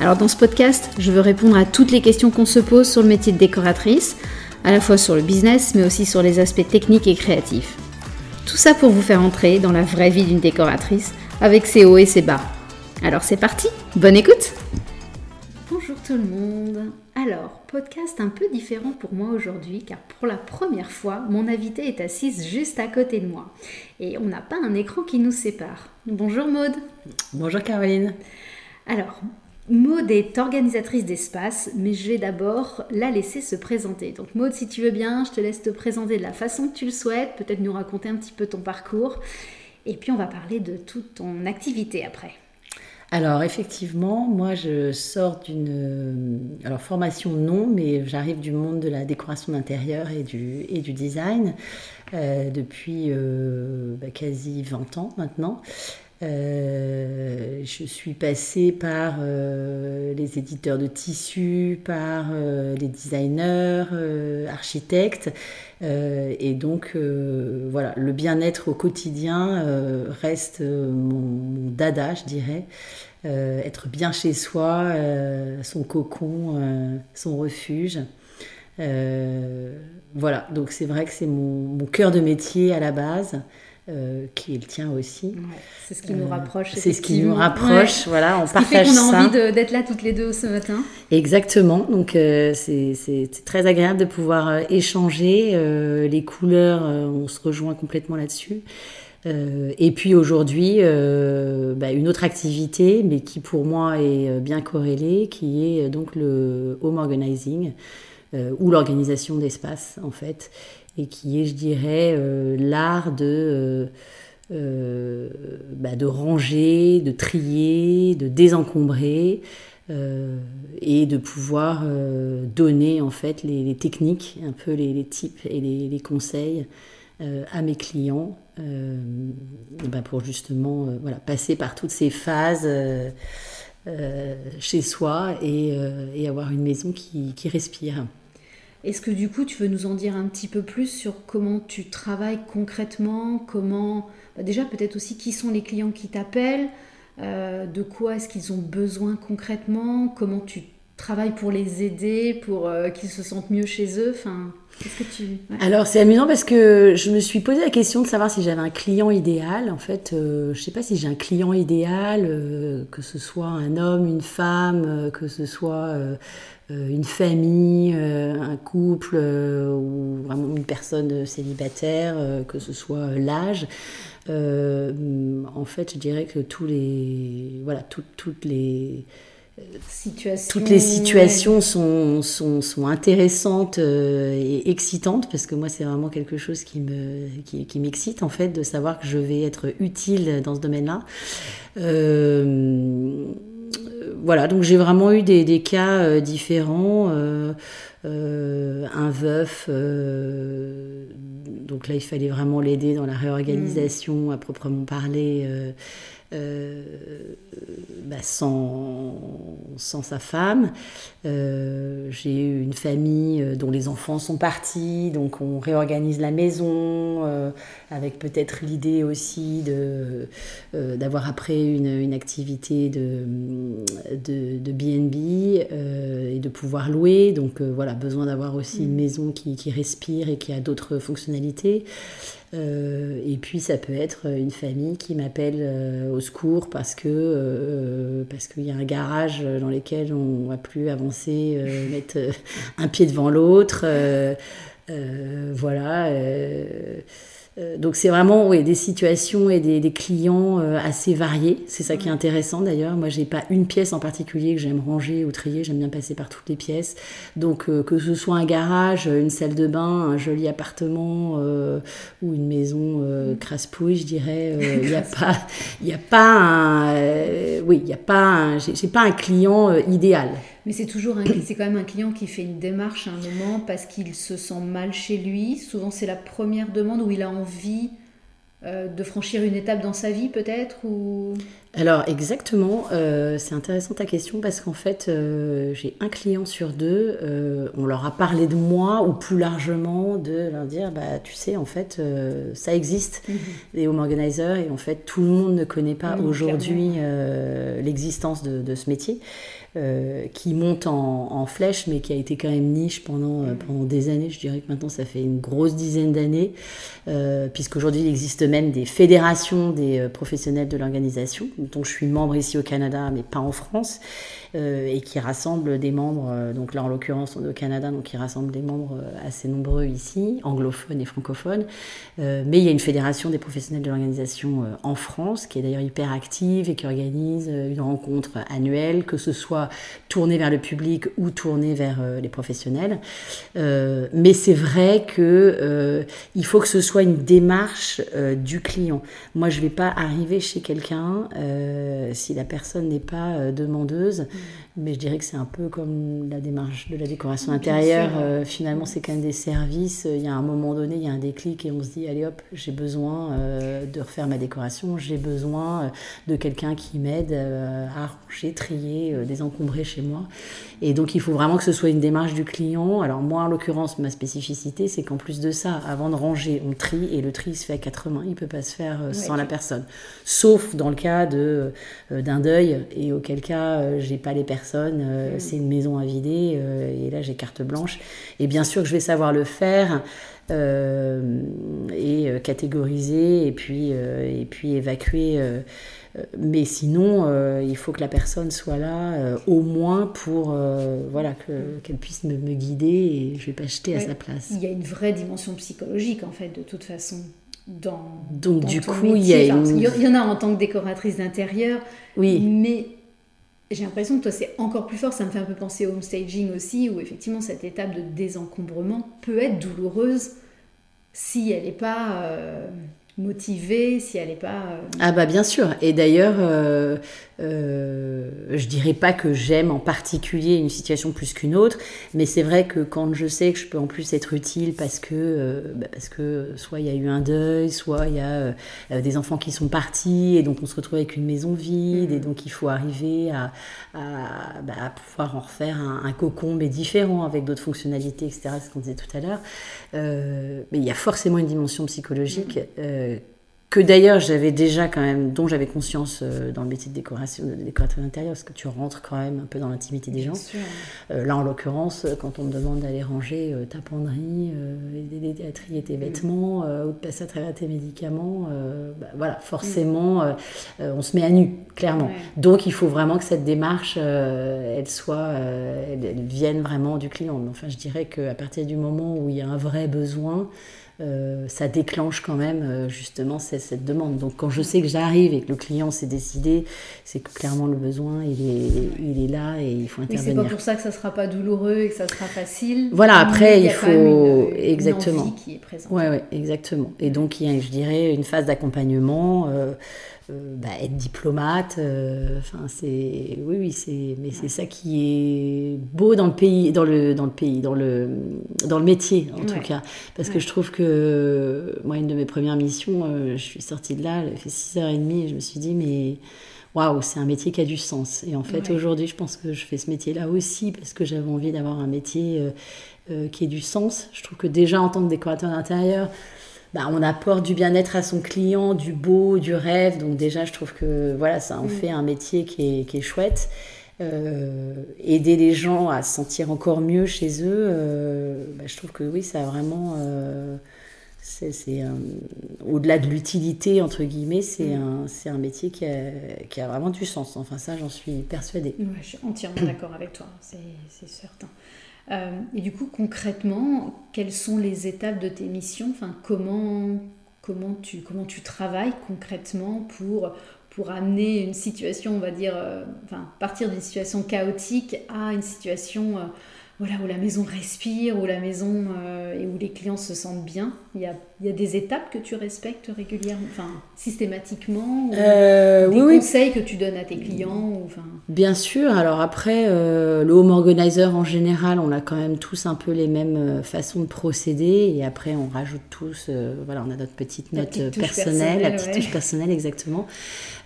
Alors dans ce podcast, je veux répondre à toutes les questions qu'on se pose sur le métier de décoratrice, à la fois sur le business, mais aussi sur les aspects techniques et créatifs. Tout ça pour vous faire entrer dans la vraie vie d'une décoratrice, avec ses hauts et ses bas. Alors c'est parti, bonne écoute Bonjour tout le monde Alors, podcast un peu différent pour moi aujourd'hui, car pour la première fois, mon invité est assise juste à côté de moi. Et on n'a pas un écran qui nous sépare. Bonjour Maude Bonjour Caroline alors, Maude est organisatrice d'espace, mais je vais d'abord la laisser se présenter. Donc Maude, si tu veux bien, je te laisse te présenter de la façon que tu le souhaites, peut-être nous raconter un petit peu ton parcours, et puis on va parler de toute ton activité après. Alors effectivement, moi je sors d'une euh, alors formation non, mais j'arrive du monde de la décoration d'intérieur et du, et du design euh, depuis euh, bah, quasi 20 ans maintenant. Euh, je suis passée par euh, les éditeurs de tissus, par euh, les designers, architectes. et donc, voilà, le bien-être au quotidien reste mon, dada, je dirais. être bien chez soi, son cocon, son refuge. voilà, donc c'est vrai que c'est mon, mon, cœur de métier à la base. Euh, qui est le tien aussi. c'est ce qui nous euh, rapproche. c'est ce qui nous rapproche, voilà, on ce partage qui fait qu'on a envie d'être là toutes les deux ce matin. Exactement, donc euh, c'est très agréable de pouvoir échanger. les couleurs, on se rejoint complètement là-dessus. et puis aujourd'hui, bah, une autre activité, mais qui pour moi est bien corrélée, qui est donc le home organizing, ou l'organisation d'espace en fait et qui est, je dirais, euh, l'art de, euh, euh, bah, de ranger, de trier, de désencombrer et de pouvoir donner en fait les, techniques, un peu les, types et les, conseils à mes clients bah, pour justement voilà, passer par toutes ces phases. chez soi et, avoir une maison qui respire. Est-ce que du coup tu veux nous en dire un petit peu plus sur comment tu travailles concrètement, comment bah, déjà peut-être aussi qui sont les clients qui t'appellent, euh, de quoi est-ce qu'ils ont besoin concrètement, comment tu travailles pour les aider, pour euh, qu'ils se sentent mieux chez eux, enfin Alors c'est amusant parce que je me suis posé la question de savoir si j'avais un client idéal. En fait, euh, je sais pas si j'ai un client idéal, que ce soit un homme, une femme, que ce soit une famille, euh, un couple euh, ou vraiment une personne célibataire, que ce soit l'âge. en fait, je dirais que tous les, voilà, toutes les situations, toutes les situations sont, sont, sont, intéressantes et excitantes parce que moi c'est vraiment quelque chose qui me qui, qui m'excite en fait de savoir que je vais être utile dans ce domaine-là. Euh, voilà, donc j'ai vraiment eu des, cas euh, différents. Euh, euh, un veuf, donc là il fallait vraiment l'aider dans la réorganisation à proprement parler. Bah, sans, sans, sa femme. J'ai eu une famille dont les enfants sont partis, donc on réorganise la maison, avec peut-être l'idée aussi de d'avoir après une, une, activité de, de, de BNB et de pouvoir louer. Donc voilà, besoin d'avoir aussi une maison qui, qui, respire et qui a d'autres fonctionnalités. Euh, et puis ça peut être une famille qui m'appelle euh, au secours parce que euh, parce qu'il y a un garage dans lequel on va plus avancer, mettre un pied devant l'autre. voilà. Euh, donc c'est vraiment oui, des situations et des, clients euh, assez variés. C'est ça qui est intéressant d'ailleurs. Moi, j'ai pas une pièce en particulier que j'aime ranger ou trier. J'aime bien passer par toutes les pièces. Donc euh, que ce soit un garage, une salle de bain, un joli appartement ou une maison crasse-pouille, je dirais, il n'y a pas, il a pas un, oui, il a pas, j'ai pas un client idéal. Mais c'est toujours un, c'est quand même un client qui fait une démarche à un moment parce qu'il se sent mal chez lui. Souvent, c'est la première demande où il a envie euh, de franchir une étape dans sa vie peut-être ou... Alors exactement, euh, c'est intéressant ta question parce qu'en fait euh, j'ai un client sur deux, on leur a parlé de moi ou plus largement de leur dire bah tu sais en fait ça existe mhm. les home organizers et en fait tout le monde ne connaît pas aujourd'hui l'existence de, de, ce métier. Euh, qui monte en, flèche, mais qui a été quand même niche pendant, euh, pendant des années. Je dirais que maintenant, ça fait une grosse dizaine d'années, euh, puisqu'aujourd'hui, il existe même des fédérations des professionnels de l'organisation, dont je suis membre ici au Canada, mais pas en France. Euh, et qui rassemble des membres, euh, donc là en l'occurrence au Canada, donc qui rassemble des membres euh, assez nombreux ici, anglophones et francophones. mais il y a une fédération des professionnels de l'organisation en France qui est d'ailleurs hyper active et qui organise une rencontre annuelle, que ce soit tournée vers le public ou tournée vers les professionnels. mais c'est vrai que il faut que ce soit une démarche du client. Moi, je ne vais pas arriver chez quelqu'un si la personne n'est pas demandeuse Mm-hmm. Mais je dirais que c'est un peu comme la démarche de la décoration intérieure. Euh, finalement, c'est quand même des services. Il y a un moment donné, il y a un déclic et on se dit allez hop, j'ai besoin euh, de refaire ma décoration, j'ai besoin euh, de quelqu'un qui m'aide à ranger, trier, désencombrer chez moi. Et donc, il faut vraiment que ce soit une démarche du client. Alors, moi, en l'occurrence, ma spécificité, c'est qu'en plus de ça, avant de ranger, on trie et le tri se fait à quatre mains. Il ne peut pas se faire sans la personne. Sauf dans le cas de, d'un deuil et auquel cas, j'ai pas les personnes, euh, mm. c'est une maison à vider, euh, et là j'ai carte blanche. Et bien sûr que je vais savoir le faire. Euh, et catégoriser et puis, et puis évacuer. mais sinon, il faut que la personne soit là au moins pour voilà qu'elle puisse me, guider et je vais pas jeter à sa place. Il y a une vraie dimension psychologique en fait de toute façon. Dans, Donc du coup, il y a il y en a en tant que décoratrice d'intérieur, oui. mais j'ai l'impression que toi c'est encore plus fort, ça me fait un peu penser au home staging aussi, où effectivement cette étape de désencombrement peut être douloureuse si elle n'est pas euh, motivée, si elle n'est pas... Euh, ah bah bien sûr, et d'ailleurs, euh, euh, je dirais pas que j'aime en particulier une situation plus qu'une autre, mais c'est vrai que quand je sais que je peux en plus être utile parce que, euh, bah, parce que soit il y a eu un deuil, soit il y a euh, des enfants qui sont partis et donc on se retrouve avec une maison vide et mm-hmm. donc il faut arriver à, bah, à, pouvoir en refaire un, cocon mais différent avec d'autres fonctionnalités, etc. Ce qu'on disait tout à l'heure. mais il y a forcément une dimension psychologique. Que d'ailleurs j'avais déjà quand même, dont j'avais conscience euh, dans le métier de décoration, de décorateur d'intérieur, parce que tu rentres quand même un peu dans l'intimité des gens. Euh, là, en l'occurrence, quand on me demande d'aller ranger euh, ta penderie, d'aider à trier tes mm. vêtements, ou de passer à travers tes médicaments, bah, voilà, forcément, mm. on se met à nu, clairement. Donc, il faut vraiment que cette démarche, elle soit, elle, vienne vraiment du client. Enfin, je dirais qu'à partir du moment où il y a un vrai besoin, euh, ça déclenche quand même euh, justement cette, demande. Donc quand je sais que j'arrive et que le client s'est décidé, c'est que clairement le besoin il est, il est là et il faut intervenir. c'est pas pour ça que ça sera pas douloureux et que ça sera facile. Voilà, après il, faut exactement. Une qui est présente. Ouais, ouais, exactement. Et donc il y a, je dirais, une phase d'accompagnement. Euh, bah, être diplomate, euh, enfin c'est oui oui c'est mais c'est ça qui est beau dans le pays dans le dans le pays dans le dans le métier en tout cas. Parce que je trouve que moi une de mes premières missions euh, je suis sortie de là elle fait 6h30 et je me suis dit mais waouh c'est un métier qui a du sens. Et en fait aujourd'hui je pense que je fais ce métier là aussi parce que j'avais envie d'avoir un métier qui ait du sens. Je trouve que déjà en tant que décorateur d'intérieur bah, on apporte du bien-être à son client, du beau, du rêve. Donc déjà, je trouve que voilà, ça en mm. fait un métier qui est, qui est chouette. Euh, aider les gens à se sentir encore mieux chez eux, euh, bah, je trouve que oui, ça a vraiment... Euh, c'est au-delà de l'utilité, entre guillemets, c'est mm. un, un métier qui a, qui a, vraiment du sens. Enfin, ça, j'en suis persuadée. je suis entièrement d'accord avec toi, c'est certain. Euh, et du coup, concrètement, quelles sont les étapes de tes missions? Enfin, comment, comment, tu, comment tu travailles concrètement pour, pour amener une situation, on va dire, euh, enfin, partir d'une situation chaotique à une situation voilà, où la maison respire, où la maison euh, et où les clients se sentent bien Il y a, il y a des étapes que tu respectes régulièrement, enfin systématiquement euh, Des oui, conseils que tu donnes à tes clients ou, enfin... Bien sûr, alors après, euh, le home organizer en général, on a quand même tous un peu les mêmes façons de procéder et après on rajoute tous, voilà, on a notre petite note petite personnelle, la petite ouais. touche personnelle exactement.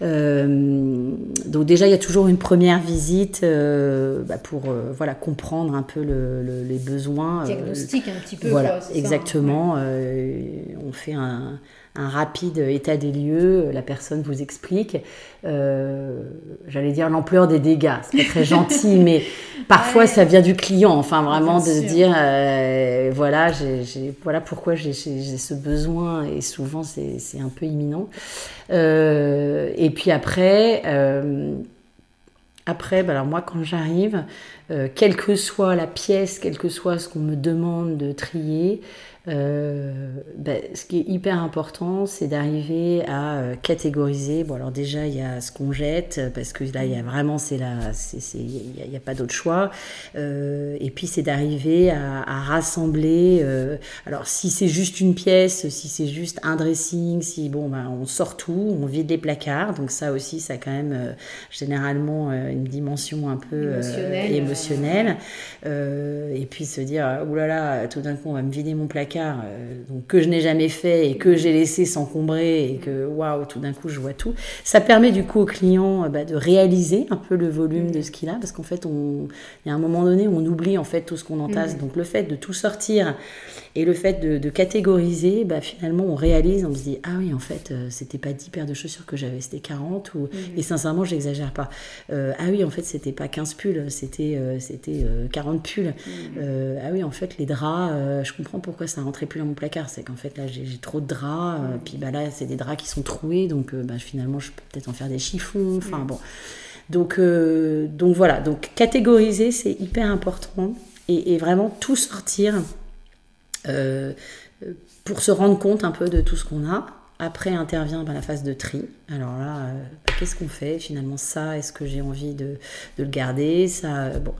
Donc déjà, il y a toujours une première visite bah, pour voilà, comprendre un peu le- le- les besoins. euh, Diagnostic un petit peu. voilà, quoi, ça, hein. exactement. euh, on fait un, un rapide état des lieux. La personne vous explique, euh, j'allais dire l'ampleur des dégâts. C'est pas très gentil, mais parfois Ouais. ça vient du client. Enfin, vraiment Bien de se sûr. dire, voilà, voilà pourquoi j'ai, ce besoin. Et souvent, c'est, un peu imminent. Et puis après. Après, bah alors moi, quand j'arrive, euh, quelle que soit la pièce, quel que soit ce qu'on me demande de trier, euh, bah, ce qui est hyper important, c'est d'arriver à euh, catégoriser. Bon, alors déjà, il y a ce qu'on jette, parce que là, il y a vraiment, c'est là, il n'y a, il y a pas d'autre choix. Euh, et puis, c'est d'arriver à, à rassembler. euh, alors, si c'est juste une pièce, si c'est juste un dressing, si bon, bah, on sort tout, on vide les placards. Donc ça aussi, ça a quand même euh, généralement euh, une dimension un peu Émotionnelle, euh, émotionnelle. Et puis se dire, oulala, tout d'un coup, on va me vider mon placard, euh, donc que je n'ai jamais fait et que j'ai laissé s'encombrer et que waouh, tout d'un coup, je vois tout. Ça permet du coup au client euh, bah, de réaliser un peu le volume de ce qu'il a, parce qu'en fait, il y a un moment donné où on oublie en fait tout ce qu'on entasse. Mhm. Donc le fait de tout sortir et le fait de, de catégoriser, bah, finalement, on réalise, on se dit, ah oui, en fait, euh, c'était pas 10 paires de chaussures que j'avais, c'était 40. Ou... Et sincèrement, j'exagère pas. Euh, ah oui, en fait, c'était pas 15 pulls, c'était euh, c'était euh, 40 pulls. Ah oui, en fait, les draps, je comprends pourquoi ça rentrait plus dans mon placard. C'est qu'en fait, là, j'ai trop de draps. puis bah, là, c'est des draps qui sont troués. Donc, bah, finalement, je peux peut-être en faire des chiffons. Enfin, bon. Donc, donc voilà. Donc, catégoriser, c'est hyper important. Et, et vraiment tout sortir euh, pour se rendre compte un peu de tout ce qu'on a. Après intervient ben, la phase de tri. Alors là, euh, qu'est-ce qu'on fait finalement? Ça, est-ce que j'ai envie de, de le garder? Ça, euh, bon.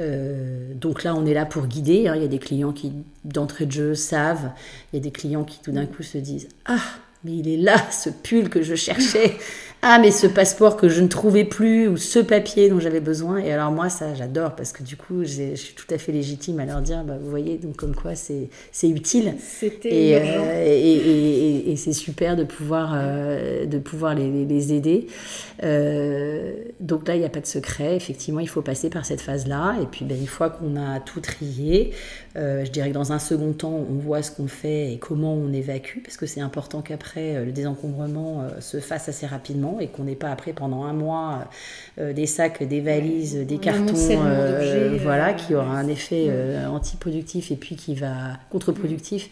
Euh, donc là, on est là pour guider. hein. Il y a des clients qui, d'entrée de jeu, savent. Il y a des clients qui, tout d'un coup, se disent Ah, mais il est là, ce pull que je cherchais. Ah, mais ce passeport que je ne trouvais plus, ou ce papier dont j'avais besoin. Et alors, moi, ça, j'adore, parce que du coup, je suis tout à fait légitime à leur dire bah, Vous voyez, donc comme quoi c'est c'est utile. C'était Et, urgent. euh, et, et- c'est super de pouvoir, euh, de pouvoir les, aider. Euh, donc là, il n'y a pas de secret. Effectivement, il faut passer par cette phase-là. Et puis, ben, une fois qu'on a tout trié, je dirais que dans un second temps, on voit ce qu'on fait et comment on évacue, parce que c'est important qu'après, le désencombrement se fasse assez rapidement et qu'on n'ait pas après, pendant un mois, euh, des sacs, des valises, des cartons, euh, voilà, euh, qui aura un effet euh, antiproductif et puis qui va contre-productif.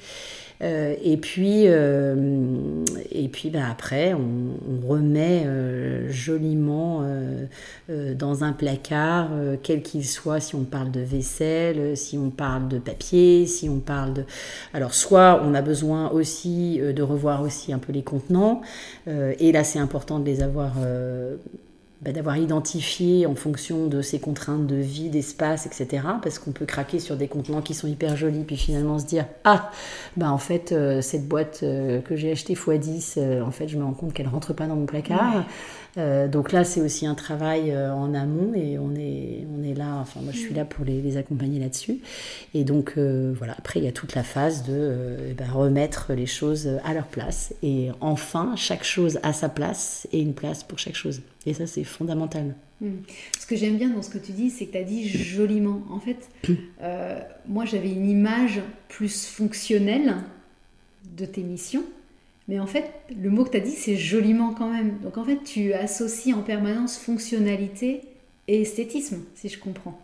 Euh, et puis, euh, et puis bah, après, on, on remet euh, joliment euh, euh, dans un placard, euh, quel qu'il soit, si on parle de vaisselle, si on parle de papier, si on parle de... Alors, soit on a besoin aussi de revoir aussi un peu les contenants, et là c'est important de les avoir... bah, d'avoir identifié en fonction de ses contraintes de vie, d'espace, etc. Parce qu'on peut craquer sur des contenants qui sont hyper jolis, puis finalement se dire Ah, bah en fait, euh, cette boîte euh, que j'ai achetée x10, euh, en fait, je me rends compte qu'elle rentre pas dans mon placard. Donc là, c'est aussi un travail en amont et on est, on est là, enfin, moi je suis là pour les, les accompagner là-dessus. Et donc, voilà, après, il y a toute la phase de ben, remettre les choses à leur place. Et enfin, chaque chose a sa place et une place pour chaque chose. Et ça, c'est fondamental. Mm. Ce que j'aime bien dans ce que tu dis, c'est que tu as dit joliment. En fait, euh, moi j'avais une image plus fonctionnelle de tes missions, mais en fait, le mot que tu as dit, c'est joliment quand même. Donc en fait, tu associes en permanence fonctionnalité et esthétisme, si je comprends.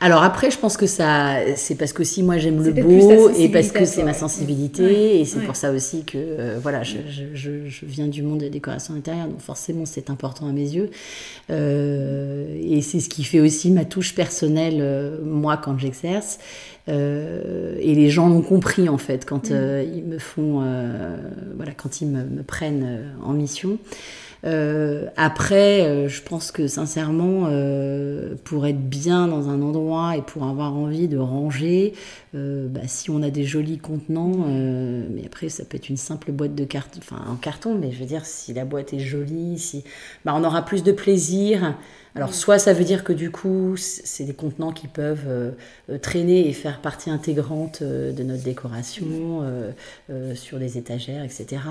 Alors après, je pense que ça, c'est parce que si moi j'aime le beau et parce que c'est ma sensibilité Ouais, et c'est ouais. pour ça aussi que euh, voilà, je, je, je, je viens du monde des décorations intérieures, donc forcément c'est important à mes yeux Euh, et c'est ce qui fait aussi ma touche personnelle euh, moi quand j'exerce et les gens l'ont compris en fait quand Mm. ils me font voilà quand ils me, me prennent en mission. Euh, après, euh, je pense que sincèrement, pour être bien dans un endroit et pour avoir envie de ranger, bah, si on a des jolis contenants, mais après ça peut être une simple boîte de carton, enfin en carton, mais je veux dire si la boîte est jolie, si, bah, on aura plus de plaisir. Alors, soit ça veut dire que du coup, c'est des contenants qui peuvent euh, euh, traîner et faire partie intégrante euh, de notre décoration sur des étagères, etc.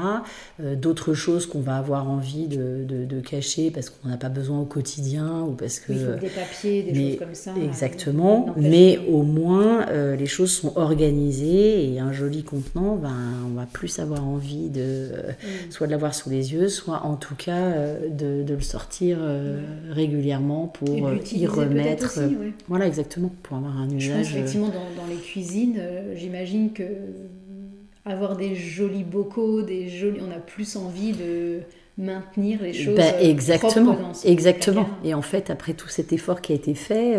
D'autres choses qu'on va avoir envie de, cacher parce qu'on n'a pas besoin au quotidien ou parce que. des papiers, des choses comme ça. Exactement. mais au moins, les choses sont organisées et un joli contenant, ben, on va plus avoir envie de soit de l'avoir sous les yeux, soit en tout cas de, le sortir régulièrement pour euh, y remettre. Euh, voilà, exactement, pour avoir un usage. Euh, effectivement, dans, les cuisines, j'imagine que avoir des jolis bocaux, des jolis, on a plus envie de maintenir les choses bah, exactement exactement et en fait après tout cet effort qui a été fait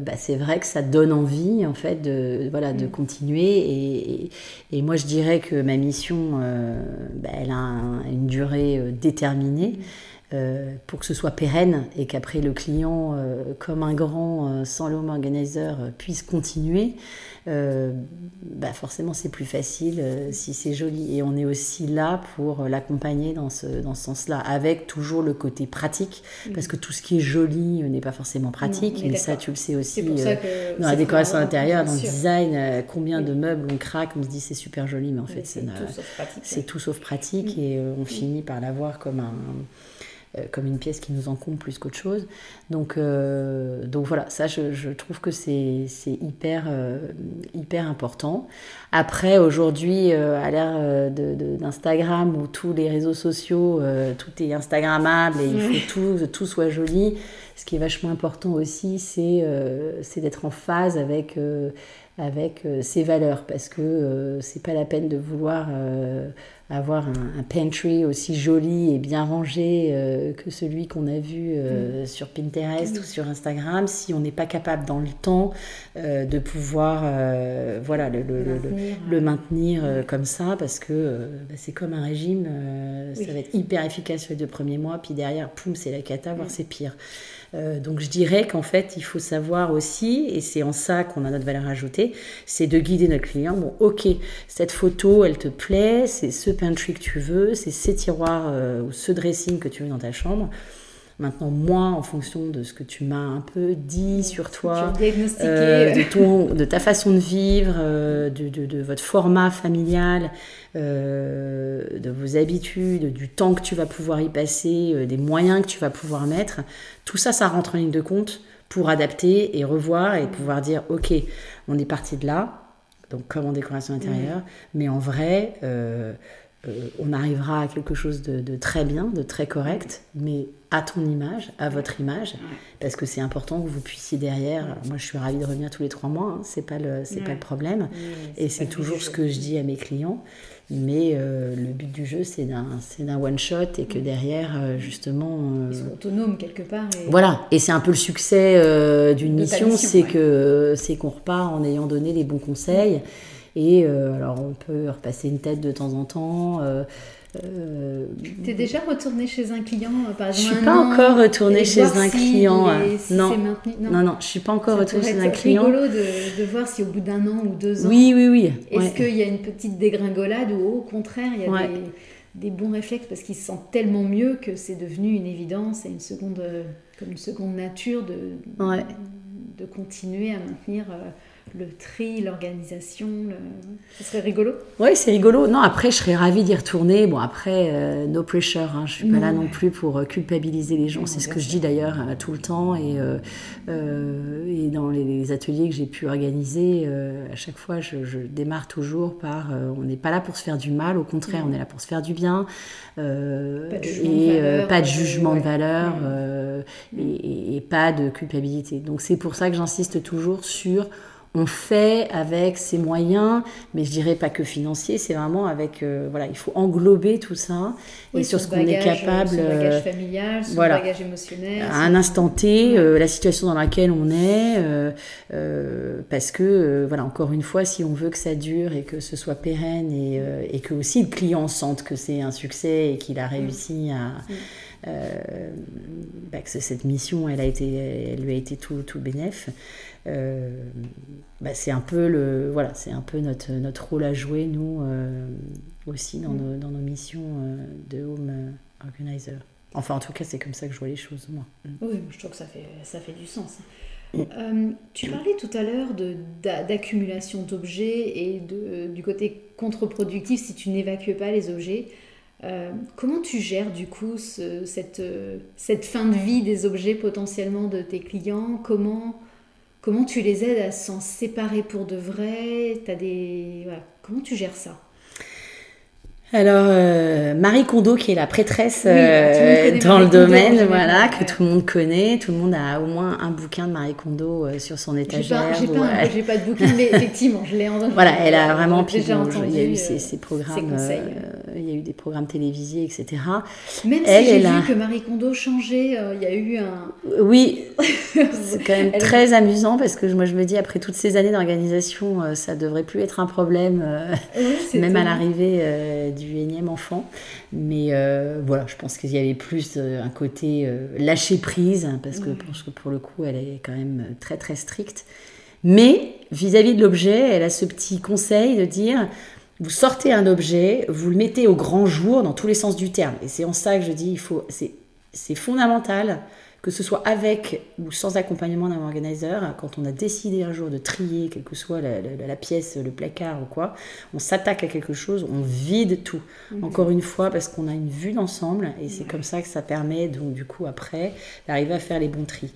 bah, c'est vrai que ça donne envie en fait de voilà de mm. continuer et, moi je dirais que ma mission bah, elle a une durée déterminée mm. Euh, pour que ce soit pérenne et qu'après le client, euh, comme un grand euh, sans l'home organizer, puisse continuer, bah forcément c'est plus facile si c'est joli. Et on est aussi là pour l'accompagner dans ce, dans ce sens-là, avec toujours le côté pratique, parce que tout ce qui est joli n'est pas forcément pratique, mais ça tu le sais aussi dans la décoration intérieure, dans le design, combien de meubles on craque, on se dit c'est super joli, mais en fait c'est tout, sauf pratique, et on finit par l'avoir comme un comme une pièce qui nous encombre plus qu'autre chose. Donc, euh, donc voilà, ça je, trouve que c'est hyper, euh, hyper important. Après, aujourd'hui, à l'ère d'Instagram où tous les réseaux sociaux, tout est Instagrammable et il faut tout, tout soit joli, ce qui est vachement important aussi, c'est d'être en phase avec avec ses valeurs parce que c'est pas la peine de vouloir avoir un, pantry aussi joli et bien rangé euh, que celui qu'on a vu euh, mm. sur Pinterest ou sur Instagram, si on n'est pas capable dans le temps euh, de pouvoir voilà, le, le, le, maintenir, comme ça, parce que bah, c'est comme un régime, ça va être hyper efficace les deux premiers mois, puis derrière, poum, c'est la cata, voire mm. c'est pire. Euh, donc je dirais qu'en fait, il faut savoir aussi, et c'est en ça qu'on a notre valeur ajoutée, c'est de guider notre client. Bon, ok, cette photo, elle te plaît, c'est ce pantry que tu veux, c'est ces tiroirs euh, ou ce dressing que tu veux dans ta chambre. Maintenant, moi, en fonction de ce que tu m'as un peu dit sur toi, euh, de, ton, de ta façon de vivre, euh, de, de, votre format familial, euh, de vos habitudes, du temps que tu vas pouvoir y passer, des moyens que tu vas pouvoir mettre, tout ça, ça rentre en ligne de compte pour adapter et revoir et pouvoir dire, OK, on est parti de là, donc comme en décoration intérieure, mais en vrai... on arrivera à quelque chose de, de, très bien, de très correct, mais à ton image, à votre image, parce que c'est important que vous puissiez derrière. moi, je suis ravie de revenir tous les trois mois, hein, c'est pas le c'est pas le problème, et c'est toujours ce que je dis à mes clients. Mais euh, le but du jeu, c'est d'un c'est d'un one shot et que derrière, euh, justement, euh, ils sont autonomes quelque part. Voilà, et c'est un peu le succès d'une mission, c'est que c'est qu'on repart en ayant donné les bons conseils. Et alors, on peut repasser une tête de temps en temps. Euh, tu es déjà retourné chez un client euh, par exemple Je suis pas encore retournée chez un client. non. non. non, je suis pas encore retournée chez un client. C'est rigolo de, de, voir si au bout d'un an ou deux ans. Oui, oui, oui. Est-ce qu'il y a une petite dégringolade ou au contraire il y a des, des, bons réflexes parce qu'ils se sentent tellement mieux que c'est devenu une évidence et une seconde, comme une seconde nature de, de continuer à maintenir. Euh, le tri, l'organisation, le... ce serait rigolo Oui, c'est rigolo. Non, après, je serais ravie d'y retourner. Bon, après, euh, no pressure, hein. je suis pas là non plus pour euh, culpabiliser les gens. C'est ce que je dis d'ailleurs euh, tout le temps. Et, et dans les, ateliers que j'ai pu organiser, à chaque fois, je, démarre toujours par on n'est pas là pour se faire du mal, au contraire, on est là pour se faire du bien. pas et pas de jugement de valeur et, et pas de culpabilité. Donc, c'est pour ça que j'insiste toujours sur on fait avec ses moyens, mais je dirais pas que financier, c'est vraiment avec, euh, voilà, il faut englober tout ça et sur ce qu'on est capable. Son bagage euh, familial, son bagage émotionnel. À un instant T, euh, la situation dans laquelle on est, parce que, voilà, encore une fois, si on veut que ça dure et que ce soit pérenne et, et que aussi le client sente que c'est un succès et qu'il a réussi à. Bah, que cette mission, elle, a été, elle lui a été tout, tout bénéf. Bah, c'est un peu le voilà c'est un peu notre notre rôle à jouer nous aussi dans, mm. nos, dans nos missions de home organizer enfin en tout cas c'est comme ça que je vois les choses moi mm. oui je trouve que ça fait ça fait du sens euh, tu parlais tout à l'heure d'accumulation d'objets et de, du côté contre-productif si tu n'évacues pas les objets. Euh, comment tu gères du coup cette, cette fin de vie des objets potentiellement de tes clients? Comment, comment tu les aides à s'en séparer pour de vrai? As des... Comment tu gères ça? Alors, euh, Marie Kondo, qui est la prêtresse euh, dans le domaine, voilà, que tout le monde connaît. Tout le monde a au moins un bouquin de Marie Kondo euh, sur son étagère. J'ai pas, pas, de bouquin, mais effectivement, je l'ai entendu. Voilà, elle a vraiment. Puis, il y a eu ces, programmes, il y a eu des programmes télévisés, etc. Même elle, si j'ai vu que Marie Kondo changeait, il y a eu un. Oui, c'est quand même très amusant parce que moi, je me dis, après toutes ces années d'organisation, ça devrait plus être un problème, même à l'arrivée du énième enfant. Mais euh, voilà, je pense qu'il y avait plus euh, un côté euh, lâcher prise, hein, parce que je pense que pour le coup, elle est quand même très très stricte. Mais vis-à-vis de l'objet, elle a ce petit conseil de dire, vous sortez un objet, vous le mettez au grand jour dans tous les sens du terme. Et c'est en ça que je dis, il faut, c'est fondamental que ce soit avec ou sans accompagnement d'un organizer, quand on a décidé un jour de trier, quelle que soit la, pièce, le placard ou quoi, on s'attaque à quelque chose, on vide tout. Mhm. Encore une fois, parce qu'on a une vue d'ensemble, et c'est comme ça que ça permet, donc du coup, après, d'arriver à faire les bons tris.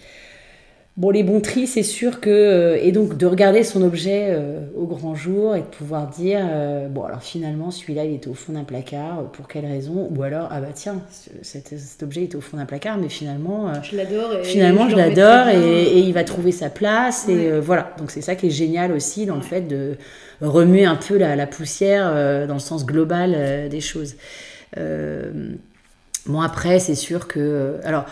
Bon, les bons tris, c'est sûr que. Euh, et donc, de regarder son objet euh, au grand jour et de pouvoir dire euh, bon, alors finalement, celui-là, il était au fond d'un placard, pour quelle raison? Ou alors, ah bah tiens, cet, objet était au fond d'un placard, mais finalement. je l'adore. Finalement, je, l'adore et, il va trouver sa place. Et voilà. Donc, c'est ça qui est génial aussi dans le fait de remuer un peu la, la poussière dans le sens global des choses. Bon, après, c'est sûr que. Alors,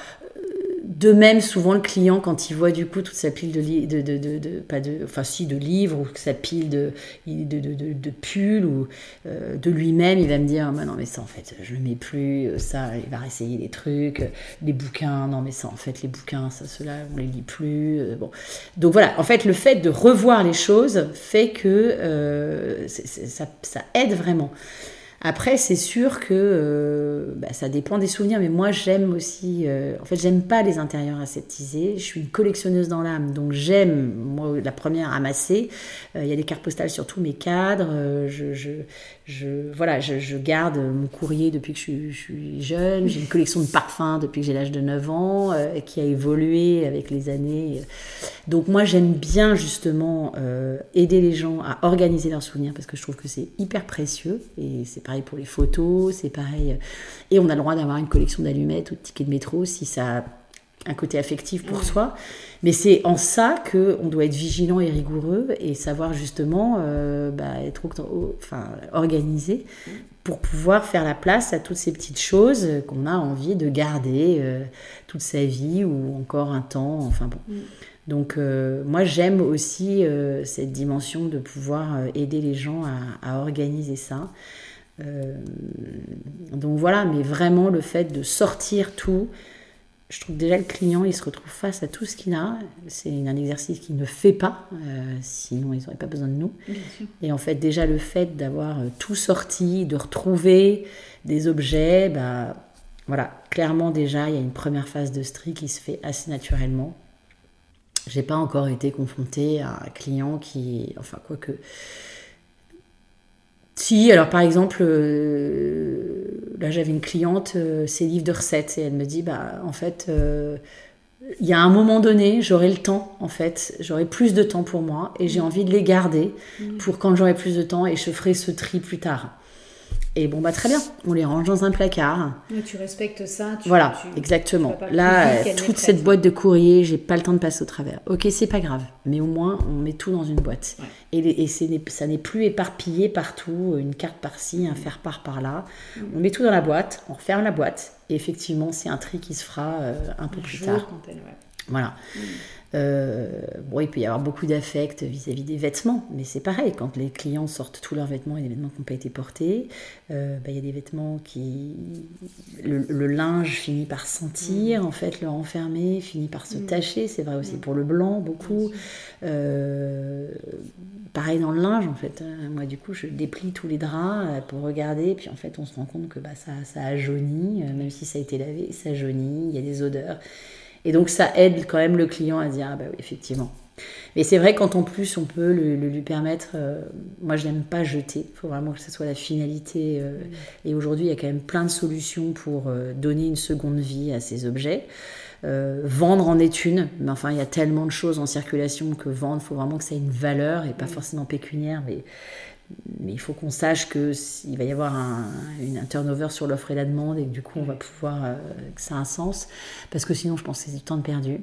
de même, souvent, le client, quand il voit du coup toute sa pile de, de, de, pas enfin si, de livres ou sa pile de, de, pulls ou euh, de lui-même, il va me dire, bah non mais ça en fait, je le mets plus, euh, ça, il va réessayer des trucs, les bouquins, non mais ça en fait, les bouquins, ça, cela, on les lit plus. Euh, bon, donc voilà, en fait, le fait de revoir les choses fait que ça, ça aide vraiment. Après, c'est sûr que euh, bah, ça dépend des souvenirs, mais moi j'aime aussi. Euh, en fait, j'aime pas les intérieurs aseptisés. Je suis une collectionneuse dans l'âme, donc j'aime, moi, la première amasser. Euh, il y a des cartes postales sur tous mes cadres. je, je, voilà, je, garde mon courrier depuis que je, suis jeune. J'ai une collection de parfums depuis que j'ai l'âge de 9 ans, qui a évolué avec les années. Donc moi, j'aime bien justement aider les gens à organiser leurs souvenirs parce que je trouve que c'est hyper précieux et c'est pareil pour les photos, c'est pareil. Et on a le droit d'avoir une collection d'allumettes ou de tickets de métro si ça un côté affectif pour soi. Mais c'est en ça qu'on doit être vigilant et rigoureux et savoir justement euh, bah, être enfin, organisé pour pouvoir faire la place à toutes ces petites choses qu'on a envie de garder euh, toute sa vie ou encore un temps. Enfin bon. Mm. Donc euh, moi j'aime aussi cette dimension de pouvoir aider les gens à organiser ça. Donc voilà, mais vraiment le fait de sortir tout, je trouve déjà le client, il se retrouve face à tout ce qu'il a. C'est un exercice qu'il ne fait pas, euh, sinon ils n'auraient pas besoin de nous. Et en fait, déjà le fait d'avoir euh, tout sorti, de retrouver des objets, bah, voilà, clairement déjà, il y a une première phase de stri qui se fait assez naturellement. J'ai pas encore été confrontée à un client qui, enfin, quoi que si, alors par exemple, euh, là j'avais une cliente, euh, ses livres de recettes, et elle me dit, bah en fait, euh, il y a un moment donné, j'aurai le temps, en fait, j'aurai plus de temps pour moi, et j'ai mmh. envie de les garder mmh. pour quand j'aurai plus de temps, et je ferai ce tri plus tard. Et bon, bah très bien, on les range dans un placard. tu respectes ça. voilà, exactement. Là, toute cette boîte de courrier, j'ai pas le temps de passer au travers. Ok, c'est pas grave, mais au moins, on met tout dans une boîte. Et, et ça n'est plus éparpillé partout, une carte par-ci, un faire-part par-là. Mm. On met tout dans la boîte, on referme la boîte, et effectivement, c'est un tri qui se fera euh, un peu plus tard. Voilà. Euh, bon, il peut y avoir beaucoup d'affect vis-à-vis des vêtements, mais c'est pareil, quand les clients sortent tous leurs vêtements et des vêtements qui n'ont pas été portés, euh, bah, il y a des vêtements qui. Le, linge finit par sentir, mm. en fait, le renfermer, finit par se mm. tacher, c'est vrai aussi mm. pour le blanc, beaucoup. Euh, pareil dans le linge, en fait. Moi, du coup, je déplie tous les draps pour regarder, puis en fait, on se rend compte que bah, ça, ça a jauni, même si ça a été lavé, ça jaunit, il y a des odeurs. Et donc ça aide quand même le client à dire ah bah oui effectivement. Mais c'est vrai quand en plus on peut le, lui permettre, euh, moi je n'aime pas jeter, il faut vraiment que ce soit la finalité. Euh, et aujourd'hui il y a quand même plein de solutions pour euh, donner une seconde vie à ces objets. vendre en est une, mais enfin il y a tellement de choses en circulation que vendre, il faut vraiment que ça ait une valeur et pas forcément pécuniaire, mais mais il faut qu'on sache qu'il va y avoir un, une, turnover sur l'offre et la demande et que du coup on va pouvoir euh, que ça a un sens parce que sinon je pense que c'est du temps de perdu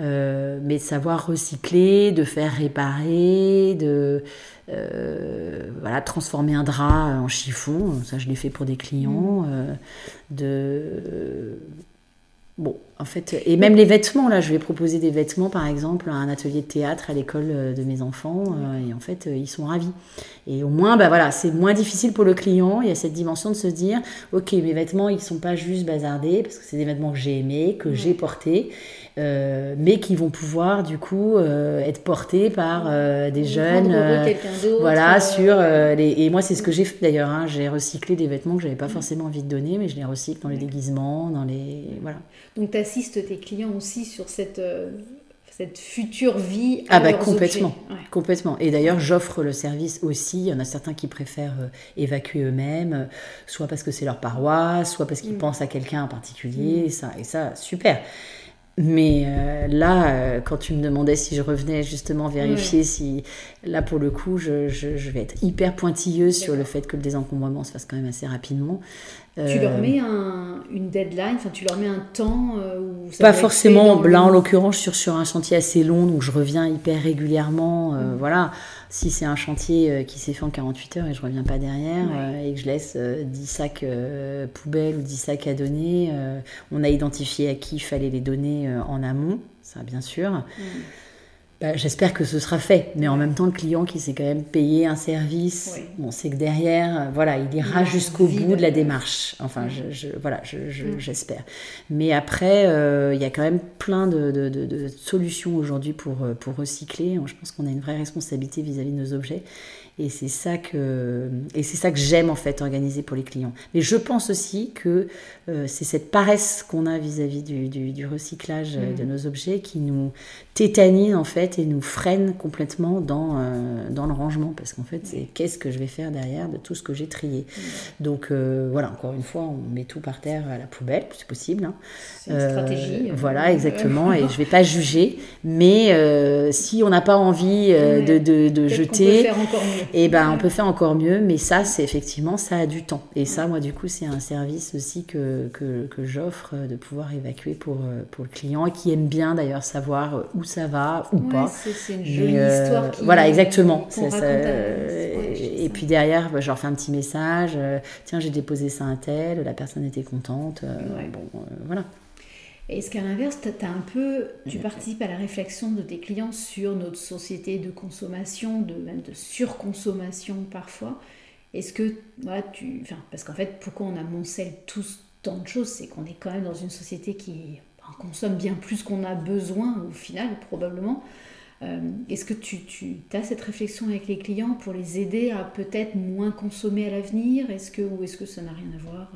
euh, mais de savoir recycler de faire réparer de euh, voilà transformer un drap en chiffon ça je l'ai fait pour des clients mmh. de Bon, en fait, et même les vêtements, là, je vais proposer des vêtements, par exemple, à un atelier de théâtre à l'école euh, de mes enfants, euh, et en fait, euh, ils sont ravis. Et au moins, bah voilà, c'est moins difficile pour le client, il y a cette dimension de se dire, ok, mes vêtements, ils sont pas juste bazardés, parce que c'est des vêtements que j'ai aimés, que j'ai portés, euh, mais qui vont pouvoir du coup euh, être portés par euh, des jeunes. voilà, sur les... Et moi, c'est ce que j'ai fait d'ailleurs. Hein. J'ai recyclé des vêtements que j'avais pas forcément envie de donner, mais je les recycle dans les déguisements, dans les. Voilà. Donc, tu assistes tes clients aussi sur cette cette future vie à ah bah complètement complètement et d'ailleurs j'offre le service aussi il y en a certains qui préfèrent évacuer eux-mêmes soit parce que c'est leur paroisse soit parce qu'ils mm. pensent à quelqu'un en particulier mm. et ça et ça super mais euh, là, euh, quand tu me demandais si je revenais justement vérifier si, là pour le coup, je, je, je vais être hyper pointilleuse sur le fait que le désencombrement se fasse quand même assez rapidement. Tu leur euh, mets un, une deadline, enfin tu leur mets un temps où ça Pas forcément, là en l'occurrence, sur, sur un chantier assez long, donc je reviens hyper régulièrement, mm. voilà si c'est un chantier euh, qui s'est fait en 48 heures et je reviens pas derrière euh, et que je laisse 10 euh, sacs poubelles ou 10 sacs à donner, on a identifié à qui il fallait les donner en amont, ça bien sûr. Mm. Bah, j'espère que ce sera fait, mais en même temps, le client qui s'est quand même payé un service, on sait que derrière, voilà, il ira jusqu'au bout de la démarche. Enfin, je, voilà, mm. j'espère. mais après, il y a quand même plein de, solutions aujourd'hui pour, pour recycler. Je pense qu'on a une vraie responsabilité vis-à-vis -vis de nos objets. Et c'est ça que, et c'est ça que j'aime en fait organiser pour les clients. Mais je pense aussi que euh, c'est cette paresse qu'on a vis-à-vis du, du, recyclage euh, de mm. nos objets qui nous tétanise en fait et nous freine complètement dans, euh, dans le rangement. Parce qu'en fait, c'est qu'est-ce que je vais faire derrière de tout ce que j'ai trié. Mm. Donc voilà, encore une fois, on met tout par terre à la poubelle, c'est possible. Hein. C'est une stratégie. Voilà, exactement. et je vais pas juger. Mais si on n'a pas envie de, de, de jeter. On peut faire encore mieux et ben on peut faire encore mieux, mais ça, c'est effectivement, ça a du temps. Et ça, moi, du coup, c'est un service aussi que, que, que j'offre euh, de pouvoir évacuer pour, euh, pour le client qui aime bien d'ailleurs savoir euh, où ça va ou pas. C'est une jolie histoire. Qui, voilà, exactement. Ça, et puis derrière, bah, je leur fais un petit message tiens, j'ai déposé ça à un tel, la personne était contente. Bon, voilà. Est-ce qu'à l'inverse, as un peu, tu participes à la réflexion de tes clients sur notre société de consommation, de, même de surconsommation parfois. Est-ce que, voilà, tu, enfin, parce qu'en fait, pourquoi on amoncelle tous tant de choses, c'est qu'on est quand même dans une société qui consomme bien plus qu'on a besoin au final, probablement. Euh, est-ce que tu, tu as cette réflexion avec les clients pour les aider à peut-être moins consommer à l'avenir? Est-ce que, ou est-ce que ça n'a rien à voir?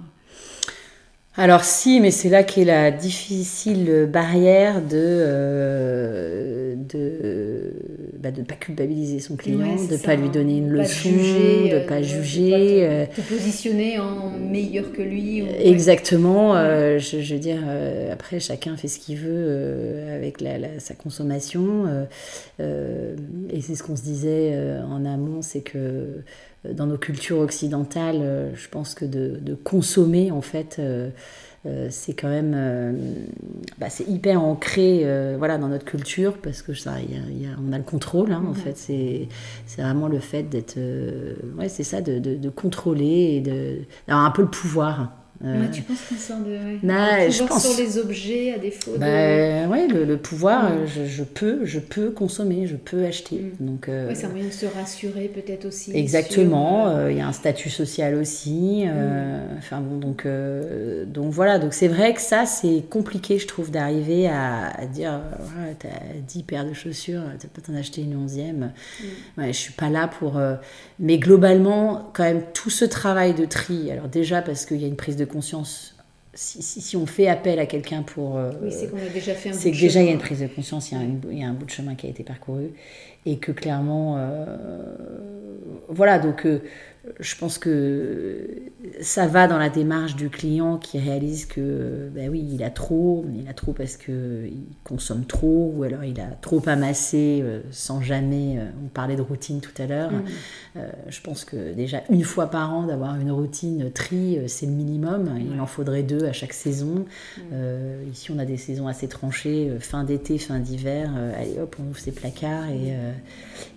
Alors si, mais c'est là qu'est la difficile barrière de euh, de bah, de ne pas culpabiliser son client, de ne pas lui donner une leçon, de ne euh, pas juger. Euh, te, positionner en meilleur que lui. Exactement. je, veux dire, après chacun fait ce qu'il veut avec sa consommation. et c'est ce qu'on se disait en amont, c'est que dans nos cultures occidentales, euh, je pense que de, consommer, en fait, euh, euh, c'est quand même bah, c'est hyper ancré voilà dans notre culture parce que ça on a le contrôle hein, en fait. C'est vraiment le fait d'être ouais c'est ça de, de, contrôler et d'avoir un peu le pouvoir tu penses qu'on sort de bah, je pense... sur les objets à défaut bah, de... ouais, le, pouvoir, je, peux, je peux consommer, je peux acheter. Mm. Donc, c'est un moyen de se rassurer peut-être aussi. Exactement, il y a un statut social aussi. Mm. Enfin bon, donc, donc voilà, donc c'est vrai que ça, c'est compliqué, je trouve, d'arriver à, dire, ouais, t'as 10 paires de chaussures, t'as pas t'en acheter une onzième. Mm. Ouais, je suis pas là pour... mais globalement, quand même, tout ce travail de tri, alors déjà parce qu'il y a une prise de conscience si, si, on fait appel à quelqu'un pour. Euh, oui, c'est qu'on a déjà fait un C'est que déjà il y a une prise de conscience, il y, a il y, a un bout de chemin qui a été parcouru. Et que clairement. Euh, voilà, donc euh, je pense que ça va dans la démarche du client qui réalise que, ben oui, il a trop, il a trop parce qu'il consomme trop, ou alors il a trop amassé euh, sans jamais. Euh, on parlait de routine tout à l'heure. Mm. Euh, je pense que déjà une fois par an, d'avoir une routine tri, c'est le minimum. Il en faudrait deux à chaque saison. Mm. ici, on a des saisons assez tranchées, fin d'été, fin d'hiver. allez hop, on ouvre ses placards et,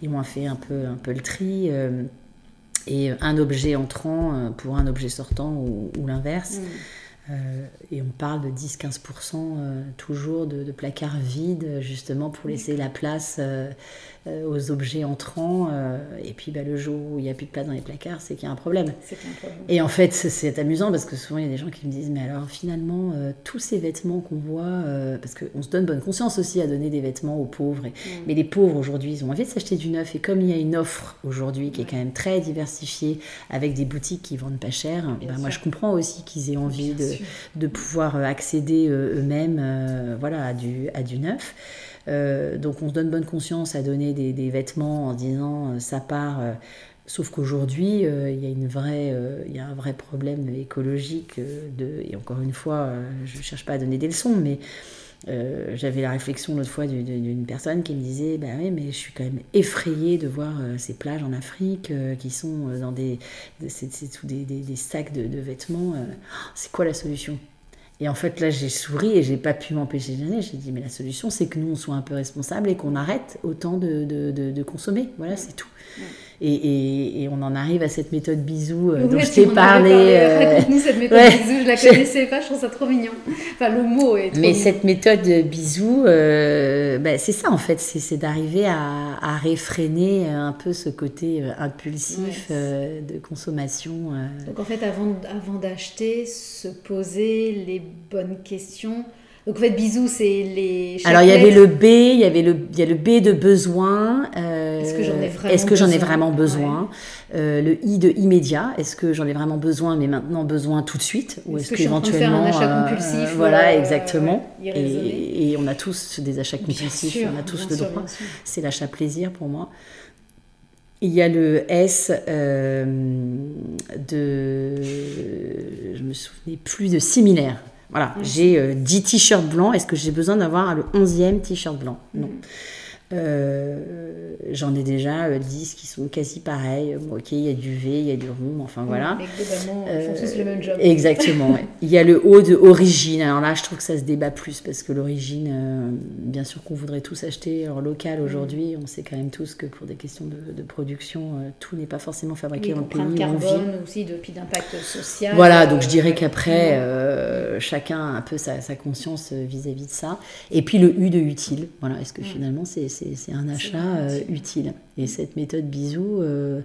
et on fait un peu, un peu le tri et un objet entrant euh, pour un objet sortant ou, l'inverse. Mm. Euh, et on parle de 10-15% euh, toujours de, de, placards vides, justement pour laisser la place euh, aux objets entrants. Euh, et puis bah, le jour où il n'y a plus de place dans les placards, c'est qu'il y a un problème. Et en fait, c'est amusant parce que souvent il y a des gens qui me disent Mais alors finalement, euh, tous ces vêtements qu'on voit, parce qu'on se donne bonne conscience aussi à donner des vêtements aux pauvres. Mm. Mais les pauvres aujourd'hui, ils ont envie de s'acheter du neuf. Et comme il y a une offre aujourd'hui qui est quand même très diversifiée avec des boutiques qui vendent pas cher, bah, moi je comprends aussi qu'ils aient envie de, de, pouvoir accéder eux-mêmes voilà, à, du, à du neuf. Euh, donc on se donne bonne conscience à donner des, vêtements en disant euh, ça part. Euh, sauf qu'aujourd'hui, vraie, il y a un vrai problème écologique et encore une fois, je ne cherche pas à donner des leçons, mais j'avais la réflexion l'autre fois d'une personne qui me disait bah oui mais je suis quand même effrayée de voir ces plages en Afrique qui sont dans des c'est des, des, sacs de, de vêtements c'est quoi la solution? Et en fait, là, j'ai souri et j'ai pas pu m'empêcher de. J'ai dit, mais la solution, c'est que nous, on soit un peu responsables et qu'on arrête autant de, de, consommer. Voilà, c'est tout. Et, et, on en arrive à cette méthode bisou euh, dont je t'ai parlé. Euh... Raconte-nous cette méthode bisou, je la connaissais pas, je trouve ça trop mignon. Enfin, le mot est trop Mais cette méthode bisou, bah, c'est ça en fait, c'est d'arriver à, à, réfréner un peu ce côté impulsif de consommation. Donc en fait, avant, avant d'acheter, se poser les bonnes questions donc en fait, bisous, c'est les. Alors il y avait le B, il y avait le, il y a le B de besoin. Euh, est-ce que j'en ai vraiment Est-ce que j'en ai vraiment besoin euh, Le I de immédiat. Est-ce que j'en ai vraiment besoin, mais maintenant besoin tout de suite, ou est-ce, que, éventuellement un achat compulsif euh, Voilà, exactement. Et, et, on a tous des achats compulsifs, on a tous le droit. C'est l'achat plaisir pour moi. Il y a le S de. Je me souvenais plus de similaire. Voilà, j'ai 10 euh, t-shirts blancs. Est-ce que j'ai besoin d'avoir le 11e t-shirt blanc? Non. Mm. Euh, j'en ai déjà 10 euh, qui sont quasi pareils. ok, il y a du V, il y a du rond, enfin voilà. Mais globalement, ils font tous le même job. Exactement. Il y a le haut de origine. Alors là, je trouve que ça se débat plus parce que l'origine, bien sûr qu'on voudrait tous acheter en local mm. aujourd'hui. On sait quand même tous que pour des questions de, production, tout n'est pas forcément fabriqué en pays on vit. aussi, depuis d'impact social. Voilà, donc je dirais qu'après, chacun a un peu sa, conscience vis-à-vis de ça. Et puis le U de utile. Voilà, est-ce que mm. finalement c'est c'est un achat euh, utile. Et cette méthode bisou, euh,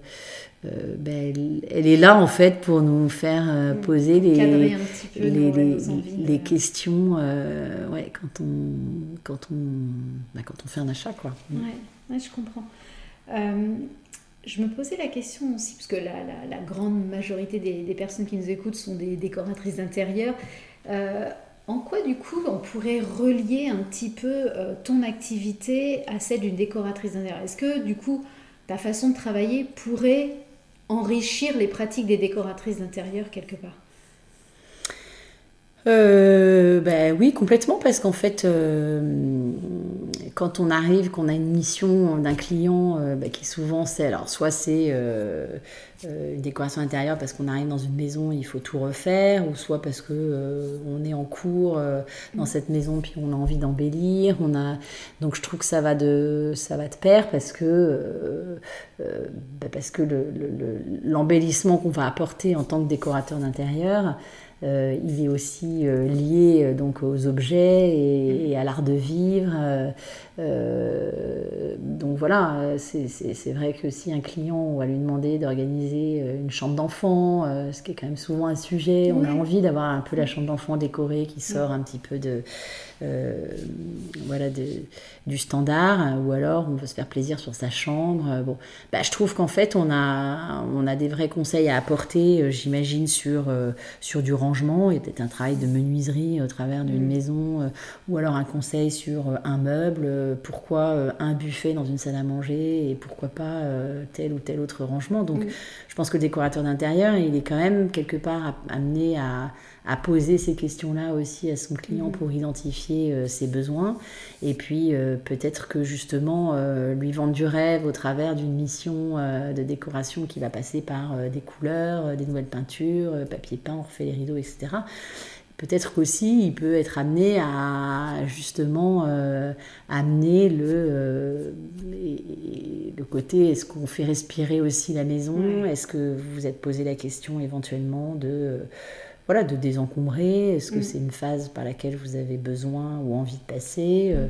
euh, ben, elle, est là en fait pour nous faire mm. poser les, les, questions ouais, quand, on, quand, on, ben, quand on fait un achat. Quoi. Mm. Ouais, je comprends. je me posais la question aussi, parce que la, la, grande majorité des, des, personnes qui nous écoutent sont des décoratrices d'intérieur. En quoi, du coup, on pourrait relier un petit peu euh, ton activité à celle d'une décoratrice d'intérieur? Est-ce que, du coup, ta façon de travailler pourrait enrichir les pratiques des décoratrices d'intérieur quelque part? Euh, ben oui, complètement, parce qu'en fait, euh, quand on arrive, qu'on a une mission d'un client euh, ben, qui souvent c'est, alors soit c'est une décoration intérieure parce qu'on arrive dans une maison, il faut tout refaire, ou soit parce que on est en cours dans cette maison puis on a envie d'embellir, on a, donc je trouve que ça va de, ça va de pair parce que ben, parce que l'embellissement qu'on va apporter en tant que décorateur d'intérieur euh, il est aussi euh, lié euh, donc aux objets et, à l'art de vivre. donc voilà, c'est vrai que si un client, on va lui demander d'organiser une chambre d'enfant, ce qui est quand même souvent un sujet, on a envie d'avoir un peu la chambre d'enfant décorée qui sort un petit peu de, voilà, du standard, ou alors on veut se faire plaisir sur sa chambre. Bon, bah, je trouve qu'en fait, on a, on a des vrais conseils à apporter, j'imagine, sur, sur du rangement et peut-être un travail de menuiserie au travers d'une mm. maison, euh, ou alors un conseil sur euh, un meuble, euh, pourquoi un buffet dans une salle à manger et pourquoi pas tel ou tel autre rangement. Donc mm. je pense que le décorateur d'intérieur, il est quand même quelque part amené à, à poser ces questions-là aussi à son client mm. pour identifier ses besoins. Et puis peut-être que justement lui vendre du rêve au travers d'une mission de décoration qui va passer par des couleurs, des nouvelles peintures, papier peint, on refait les rideaux, etc. Peut-être qu'aussi il peut être amené à justement euh, amener le, euh, le côté est-ce qu'on fait respirer aussi la maison? Est-ce que vous vous êtes posé la question éventuellement de voilà, de désencombrer Est-ce que mm. c'est une phase par laquelle vous avez besoin ou envie de passer euh,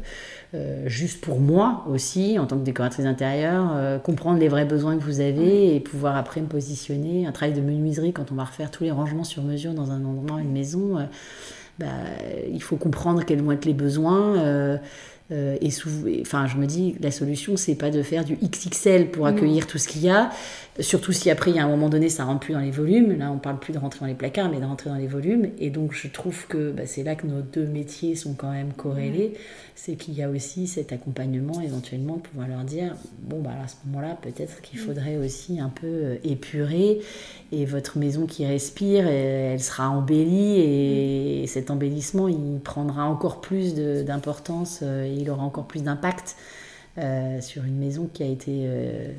euh, Juste pour moi aussi, en tant que décoratrice intérieure, euh, comprendre les vrais besoins que vous avez et pouvoir après me positionner. Un travail de menuiserie, quand on va refaire tous les rangements sur mesure dans un endroit, une maison, bah, il faut comprendre quels vont être les besoins. et enfin, je me dis, la solution, c'est pas de faire du XXL pour accueillir tout ce qu'il y a, Surtout si après, il y a un moment donné, ça rentre plus dans les volumes. Là, on parle plus de rentrer dans les placards, mais de rentrer dans les volumes. Et donc, je trouve que bah, c'est là que nos deux métiers sont quand même corrélés. C'est qu'il y a aussi cet accompagnement, éventuellement, de pouvoir leur dire bon, bah, à ce moment-là, peut-être qu'il faudrait aussi un peu euh, épurer. Et votre maison qui respire, elle sera embellie. Et cet embellissement, il prendra encore plus d'importance euh, et il aura encore plus d'impact euh, sur une maison qui a été euh,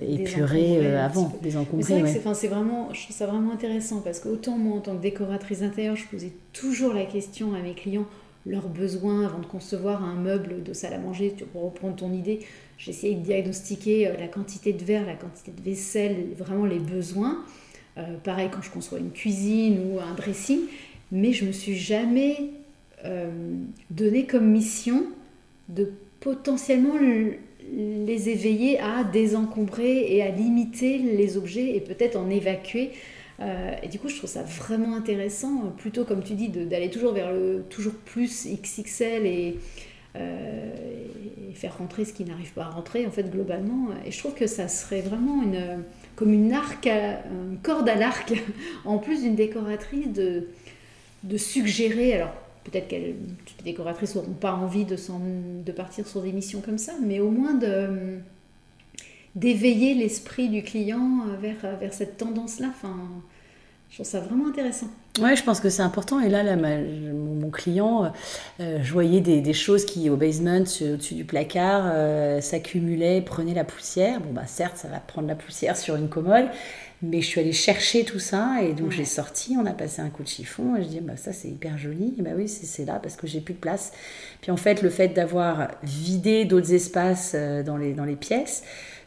épuré euh, avant, désencombré. C'est vrai que c'est vraiment, je trouve ça vraiment intéressant parce qu'autant moi en tant que décoratrice intérieure, je posais toujours la question à mes clients leurs besoins avant de concevoir un meuble de salle à manger. Pour reprendre ton idée, j'essayais de diagnostiquer euh, la quantité de verre, la quantité de vaisselle, vraiment les besoins. pareil quand je conçois une cuisine ou un dressing, mais je me suis jamais donné comme mission de potentiellement les éveiller à désencombrer et à limiter les objets et peut-être en évacuer. Euh, et du coup, je trouve ça vraiment intéressant, plutôt comme tu dis, d'aller toujours vers le toujours plus XXL et, euh, et faire rentrer ce qui n'arrive pas à rentrer, en fait, globalement. Et je trouve que ça serait vraiment comme une, arc corde à l'arc, en plus d'une décoratrice, de, de suggérer, alors peut-être que les décoratrices n'auront pas envie de, partir sur des missions comme ça, mais au moins de d'éveiller l'esprit du client vers, vers cette tendance-là. Enfin, je trouve ça vraiment intéressant. Ouais, je pense que c'est important. Et là, mon, client, euh, je voyais des, choses qui, au basement, au-dessus du placard, euh, s'accumulaient, prenaient la poussière. Bon, bah certes, ça va prendre la poussière sur une commode, mais je suis allée chercher tout ça et donc j'ai sorti, on a passé un coup de chiffon et je dis bah ça c'est hyper joli. Et bah oui, c'est là parce que j'ai plus de place. Puis en fait, le fait d'avoir vidé d'autres espaces euh, dans les, dans les pièces,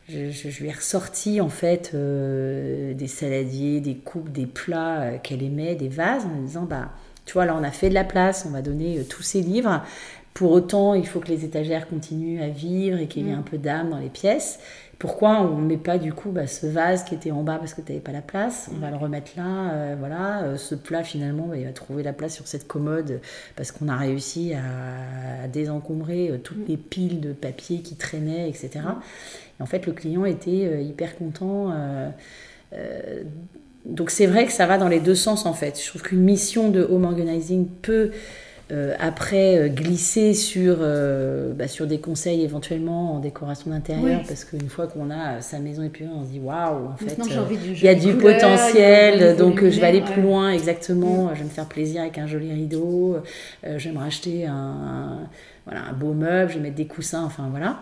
je, je, lui ai ressorti en fait euh, des saladiers, des coupes, des plats euh, qu'elle aimait, des vases en disant bah tu vois là on a fait de la place, on va donner tous ces livres. Pour autant, il faut que les étagères continuent à vivre et qu'il y ait mm. un peu d'âme dans les pièces. Pourquoi on ne met pas du coup bah, ce vase qui était en bas parce que tu n'avais pas la place On va le remettre là. Euh, voilà, euh, ce plat finalement, bah, il va trouver la place sur cette commode parce qu'on a réussi à, désencombrer euh, toutes les piles de papier qui traînaient, etc. Et en fait, le client était hyper content. donc c'est vrai que ça va dans les deux sens en fait. Je trouve qu'une mission de home organizing peut euh, après, euh, glisser sur, euh, bah, sur des conseils éventuellement en décoration d'intérieur, parce qu'une fois qu'on a sa maison épurée, on se dit waouh, en fait, il y a du potentiel, donc je vais aller plus loin, exactement. Mm. Je vais me faire plaisir avec un joli rideau, je vais me racheter un, voilà, un beau meuble, je vais mettre des coussins, enfin voilà.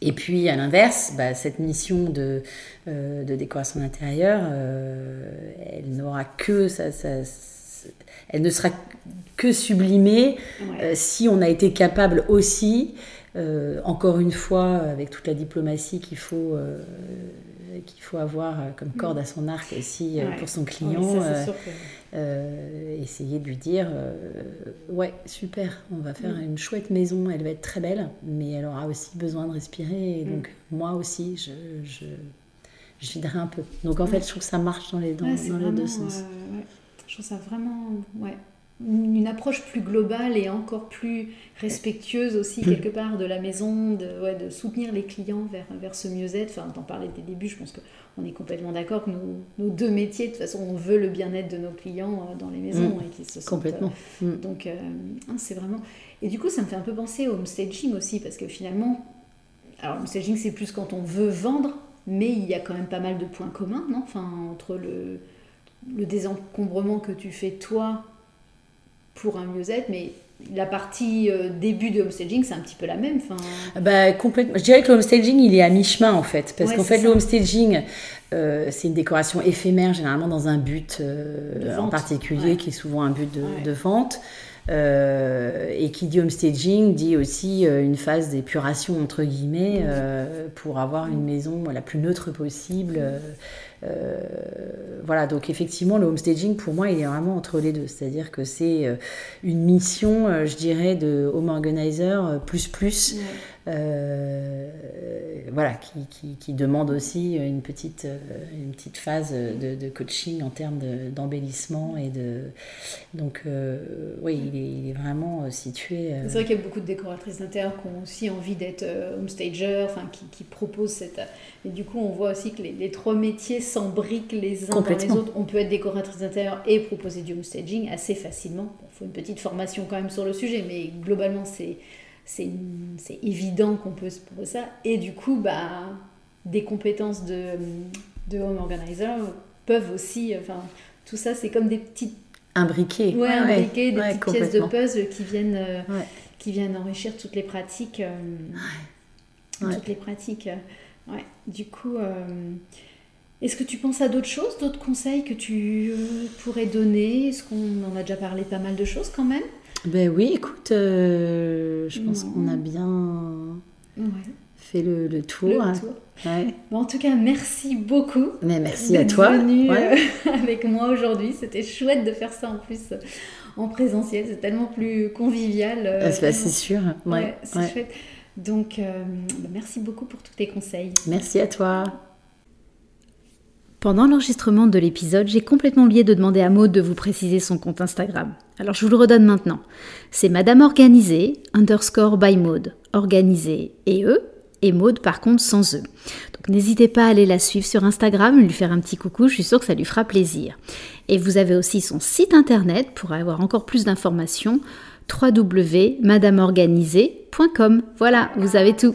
Et puis à l'inverse, bah, cette mission de, de décoration d'intérieur, elle n'aura que ça, ça elle ne sera que sublimée euh, si on a été capable aussi, euh, encore une fois, avec toute la diplomatie qu'il faut euh, qu'il faut avoir comme mm. corde à son arc aussi pour son client. essayer de lui dire ouais super on va faire mm. une chouette maison elle va être très belle mais elle aura aussi besoin de respirer et mm. donc moi aussi je, je, je viderai un peu donc en fait je trouve que ça marche dans les, dans, les deux sens je trouve ça vraiment ouais une approche plus globale et encore plus respectueuse aussi quelque part de la maison, de, ouais, de soutenir les clients vers, vers ce mieux-être. Enfin, t'en parlais dès le début, je pense qu'on est complètement d'accord que nos, nos, deux métiers, de toute façon, on veut le bien-être de nos clients euh, dans les maisons mm. et qu'ils se sentent... Complètement. Euh, mm. Donc, euh, c'est vraiment... Et du coup, ça me fait un peu penser au homestaging aussi, parce que finalement, alors homestaging, c'est plus quand on veut vendre, mais il y a quand même pas mal de points communs, non? Enfin, entre le, le désencombrement que tu fais toi pour un mieux-être, mais la partie euh, début de homestaging, c'est un petit peu la même. Fin... Bah, complètement. Je dirais que le homestaging, il est à mi-chemin en fait. Parce qu'en fait, le homestaging, euh, c'est une décoration éphémère, généralement dans un but euh, en particulier, qui est souvent un but de, vente. et qui dit homestaging dit aussi une phase d'épuration entre guillemets pour avoir une maison la plus neutre possible voilà, donc effectivement, le homestaging, pour moi, il est vraiment entre les deux. C'est-à-dire que c'est euh, une mission, euh, je dirais, de home organizer plus plus. Euh, voilà, qui, qui, demande aussi une petite, euh, une petite phase de, coaching en termes d'embellissement et de. Donc, euh, oui, il est, vraiment situé. C'est vrai qu'il y a beaucoup de décoratrices d'intérieur qui ont aussi envie d'être homestager, enfin, qui, qui, proposent cette. Et du coup, on voit aussi que les, trois métiers s'embriquent les uns dans les autres. On peut être décoratrice d'intérieur et proposer du homestaging assez facilement. Il faut une petite formation quand même sur le sujet, mais globalement, c'est c'est évident qu'on peut se proposer ça. Et du coup, bah, des compétences de, de home organizer peuvent aussi. Enfin, tout ça, c'est comme des petites. Imbriqués. Ouais, imbriqués, des petites pièces de puzzle qui viennent, euh, qui viennent enrichir toutes les pratiques. Euh, toutes les pratiques. Ouais. Du coup. Euh, est-ce que tu penses à d'autres choses, d'autres conseils que tu pourrais donner? Est-ce qu'on en a déjà parlé pas mal de choses quand même? Ben oui, écoute, euh, je pense qu'on a bien fait le, tour. en tout cas, merci beaucoup. Mais merci à toi. Venu, euh, avec moi aujourd'hui. C'était chouette de faire ça en plus euh, en présentiel. C'est tellement plus convivial. Ah, c'est sûr. Ouais, c'est chouette. Donc, bah, merci beaucoup pour tous tes conseils. Merci à toi. Pendant l'enregistrement de l'épisode, j'ai complètement oublié de demander à Maud de vous préciser son compte Instagram. Alors je vous le redonne maintenant. C'est Madame Organisée, underscore by Maud. Organisée et E, et Maud par contre sans E. Donc n'hésitez pas à aller la suivre sur Instagram, lui faire un petit coucou, je suis sûre que ça lui fera plaisir. Et vous avez aussi son site internet pour avoir encore plus d'informations www.madameorganisée.com. Voilà, vous avez tout.